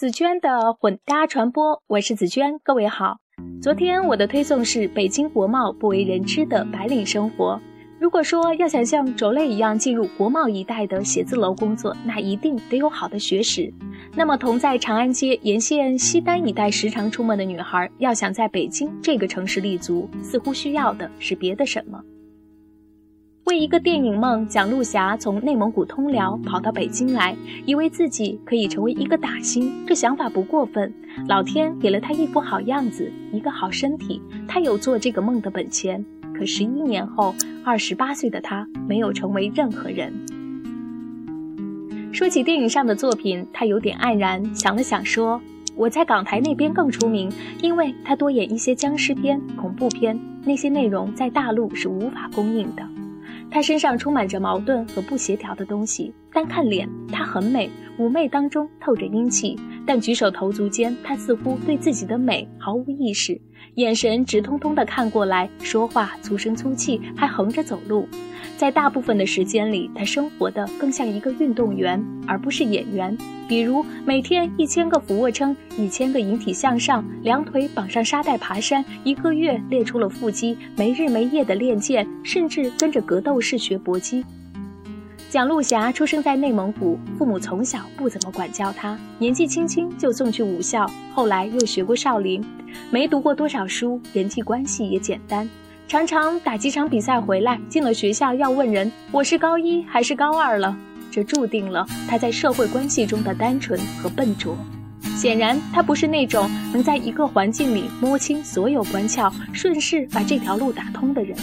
紫娟的混搭传播，我是紫娟，各位好。昨天我的推送是北京国贸不为人知的白领生活。如果说要想像轴类一样进入国贸一带的写字楼工作，那一定得有好的学识。那么同在长安街沿线西单一带时常出没的女孩，要想在北京这个城市立足，似乎需要的是别的什么？为一个电影梦，蒋璐霞从内蒙古通辽跑到北京来，以为自己可以成为一个打星，这想法不过分。老天给了她一副好样子，一个好身体，她有做这个梦的本钱。可十一年后，二十八岁的她没有成为任何人。说起电影上的作品，她有点黯然，想了想说：“我在港台那边更出名，因为她多演一些僵尸片、恐怖片，那些内容在大陆是无法供应的。”她身上充满着矛盾和不协调的东西。单看脸，她很美，妩媚当中透着英气；但举手投足间，她似乎对自己的美毫无意识，眼神直通通的看过来，说话粗声粗气，还横着走路。在大部分的时间里，他生活的更像一个运动员，而不是演员。比如每天一千个俯卧撑，一千个引体向上，两腿绑上沙袋爬山，一个月练出了腹肌，没日没夜的练剑，甚至跟着格斗士学搏击。蒋璐霞出生在内蒙古，父母从小不怎么管教她，年纪轻轻就送去武校，后来又学过少林，没读过多少书，人际关系也简单。常常打几场比赛回来，进了学校要问人我是高一还是高二了，这注定了他在社会关系中的单纯和笨拙。显然，他不是那种能在一个环境里摸清所有关窍，顺势把这条路打通的人。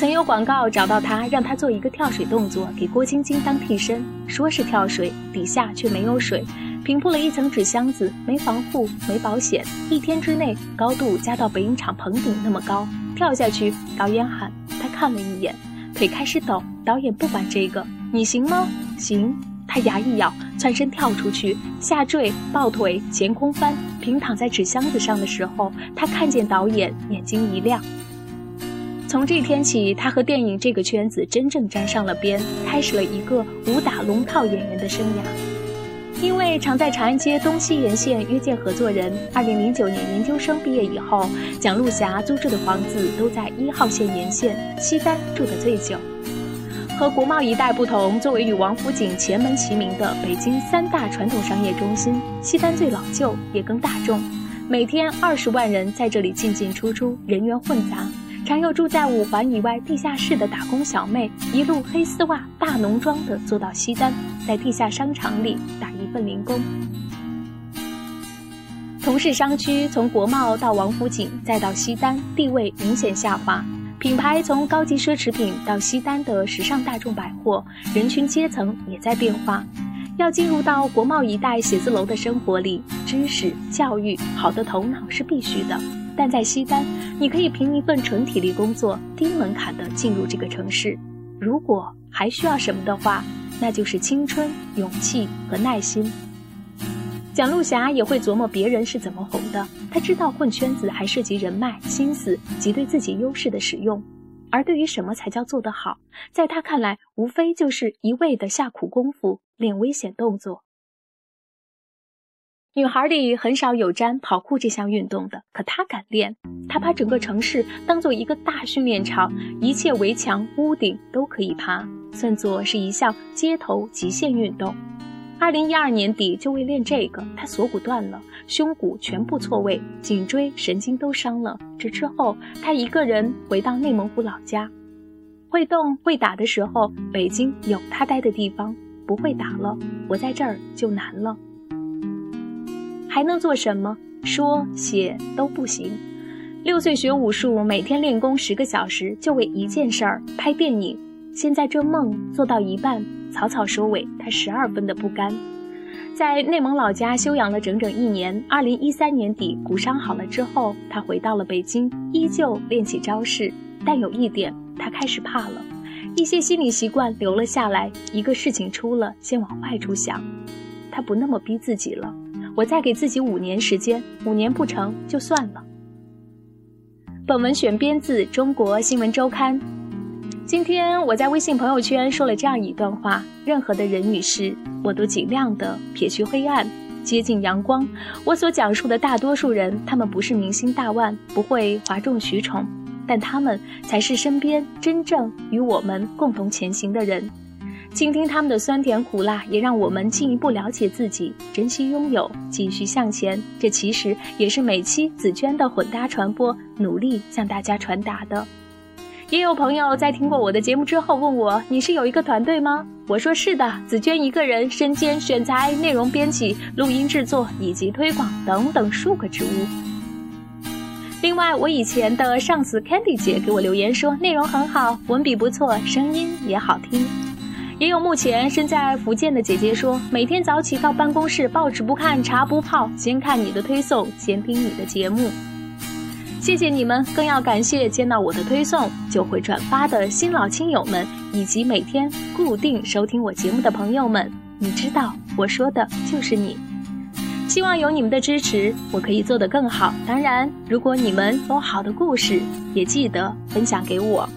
曾有广告找到他，让他做一个跳水动作，给郭晶晶当替身，说是跳水，底下却没有水。平铺了一层纸箱子，没防护，没保险。一天之内，高度加到北影厂棚顶那么高，跳下去。导演喊他看了一眼，腿开始抖。导演不管这个，你行吗？行。他牙一咬，窜身跳出去，下坠，抱腿，前空翻，平躺在纸箱子上的时候，他看见导演，眼睛一亮。从这天起，他和电影这个圈子真正沾上了边，开始了一个武打龙套演员的生涯。因为常在长安街东西沿线约见合作人，二零零九年研究生毕业以后，蒋璐霞租住的房子都在一号线沿线，西单住的最久。和国贸一带不同，作为与王府井前门齐名的北京三大传统商业中心，西单最老旧也更大众，每天二十万人在这里进进出出，人员混杂。常有住在五环以外地下室的打工小妹，一路黑丝袜、大浓妆的坐到西单，在地下商场里打一份零工。同是商区，从国贸到王府井再到西单，地位明显下滑。品牌从高级奢侈品到西单的时尚大众百货，人群阶层也在变化。要进入到国贸一带写字楼的生活里，知识、教育、好的头脑是必须的。但在西单，你可以凭一份纯体力工作，低门槛的进入这个城市。如果还需要什么的话，那就是青春、勇气和耐心。蒋璐霞也会琢磨别人是怎么红的，她知道混圈子还涉及人脉、心思及对自己优势的使用。而对于什么才叫做得好，在她看来，无非就是一味的下苦功夫，练危险动作。女孩里很少有沾跑酷这项运动的，可她敢练。她把整个城市当做一个大训练场，一切围墙、屋顶都可以爬，算作是一项街头极限运动。二零一二年底，就为练这个，她锁骨断了，胸骨全部错位，颈椎神经都伤了。这之后，她一个人回到内蒙古老家。会动会打的时候，北京有她待的地方；不会打了，我在这儿就难了。还能做什么？说写都不行。六岁学武术，每天练功十个小时，就为一件事儿——拍电影。现在这梦做到一半，草草收尾，他十二分的不甘。在内蒙老家休养了整整一年。二零一三年底，骨伤好了之后，他回到了北京，依旧练起招式。但有一点，他开始怕了，一些心理习惯留了下来。一个事情出了，先往坏处想。他不那么逼自己了。我再给自己五年时间，五年不成就算了。本文选编自《中国新闻周刊》。今天我在微信朋友圈说了这样一段话：任何的人与事，我都尽量的撇去黑暗，接近阳光。我所讲述的大多数人，他们不是明星大腕，不会哗众取宠，但他们才是身边真正与我们共同前行的人。倾听他们的酸甜苦辣，也让我们进一步了解自己，珍惜拥有，继续向前。这其实也是每期紫娟的混搭传播努力向大家传达的。也有朋友在听过我的节目之后问我：“你是有一个团队吗？”我说：“是的，紫娟一个人身兼选材、内容编辑、录音制作以及推广等等数个职务。”另外，我以前的上司 Candy 姐给我留言说：“内容很好，文笔不错，声音也好听。”也有目前身在福建的姐姐说：“每天早起到办公室，报纸不看，茶不泡，先看你的推送，先听你的节目。”谢谢你们，更要感谢见到我的推送就会转发的新老亲友们，以及每天固定收听我节目的朋友们。你知道，我说的就是你。希望有你们的支持，我可以做得更好。当然，如果你们有好的故事，也记得分享给我。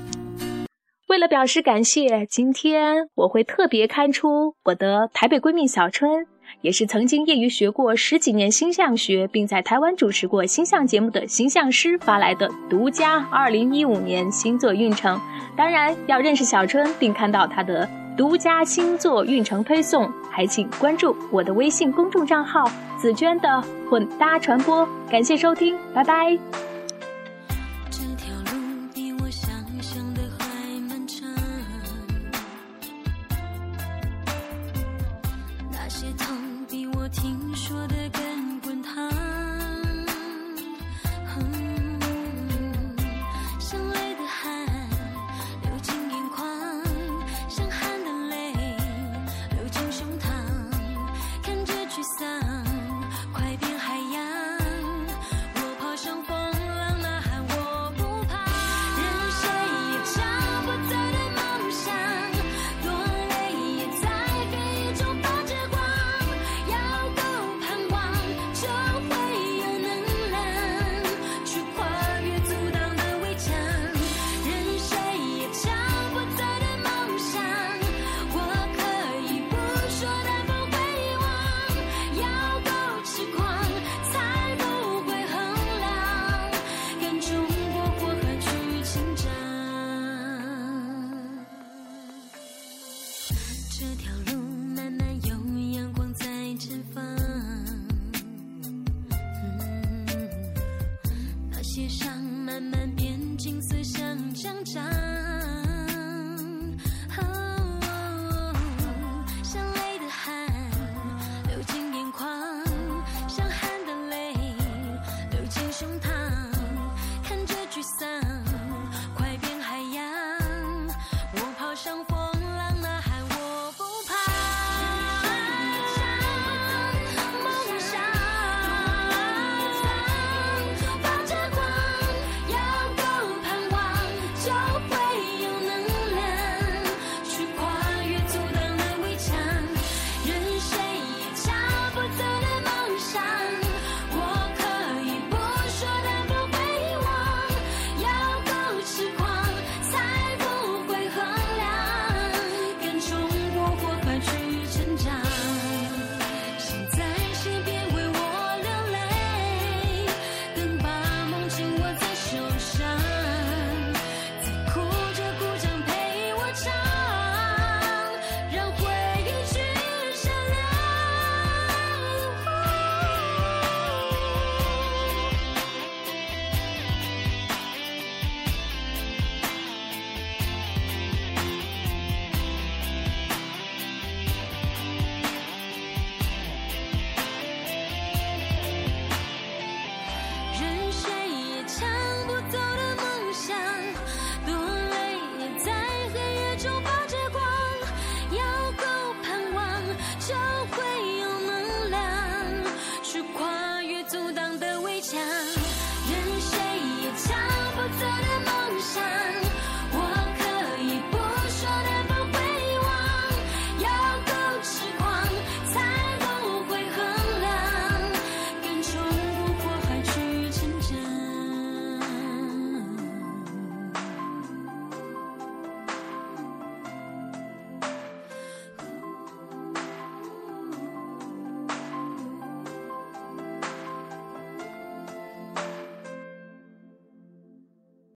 为了表示感谢，今天我会特别刊出我的台北闺蜜小春。也是曾经业余学过十几年星象学，并在台湾主持过星象节目的星象师发来的独家2015年星座运程。当然，要认识小春并看到他的独家星座运程推送，还请关注我的微信公众账号“紫娟的混搭传播”。感谢收听，拜拜。